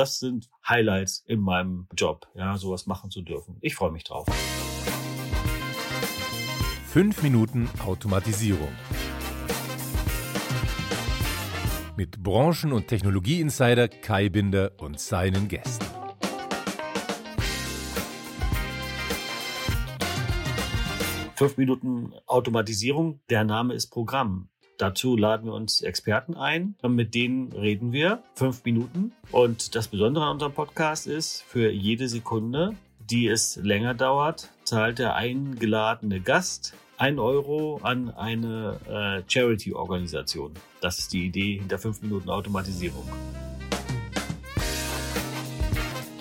Das sind Highlights in meinem Job, ja, sowas machen zu dürfen. Ich freue mich drauf. Fünf Minuten Automatisierung. Mit Branchen- und Technologieinsider Kai Binder und seinen Gästen. Fünf Minuten Automatisierung, der Name ist Programm. Dazu laden wir uns Experten ein, mit denen reden wir fünf Minuten. Und das Besondere an unserem Podcast ist, für jede Sekunde, die es länger dauert, zahlt der eingeladene Gast ein Euro an eine äh, Charity-Organisation. Das ist die Idee hinter fünf Minuten Automatisierung.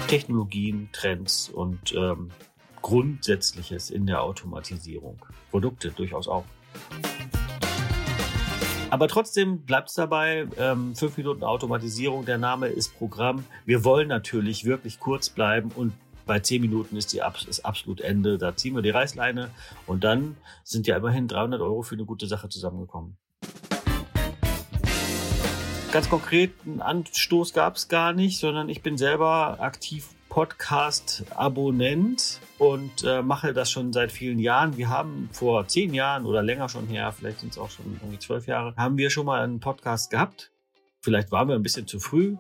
Technologien, Trends und ähm, Grundsätzliches in der Automatisierung. Produkte durchaus auch. Aber trotzdem bleibt es dabei, ähm, fünf Minuten Automatisierung, der Name ist Programm. Wir wollen natürlich wirklich kurz bleiben und bei zehn Minuten ist die ist absolut Ende. Da ziehen wir die Reißleine und dann sind ja immerhin 300 Euro für eine gute Sache zusammengekommen. Ganz konkret einen Anstoß gab es gar nicht, sondern ich bin selber aktiv Podcast-Abonnent und äh, mache das schon seit vielen Jahren. Wir haben vor zehn Jahren oder länger schon her, vielleicht sind es auch schon irgendwie zwölf Jahre, haben wir schon mal einen Podcast gehabt. Vielleicht waren wir ein bisschen zu früh.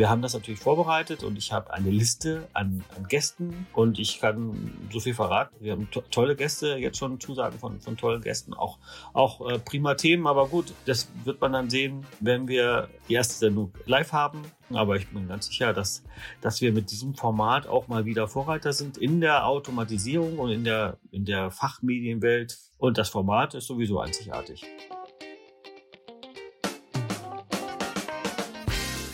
Wir haben das natürlich vorbereitet und ich habe eine Liste an, an, Gästen und ich kann so viel verraten. Wir haben to tolle Gäste, jetzt schon Zusagen von, von tollen Gästen, auch, auch äh, prima Themen, aber gut, das wird man dann sehen, wenn wir die erste Sendung live haben. Aber ich bin ganz sicher, dass, dass wir mit diesem Format auch mal wieder Vorreiter sind in der Automatisierung und in der, in der Fachmedienwelt. Und das Format ist sowieso einzigartig.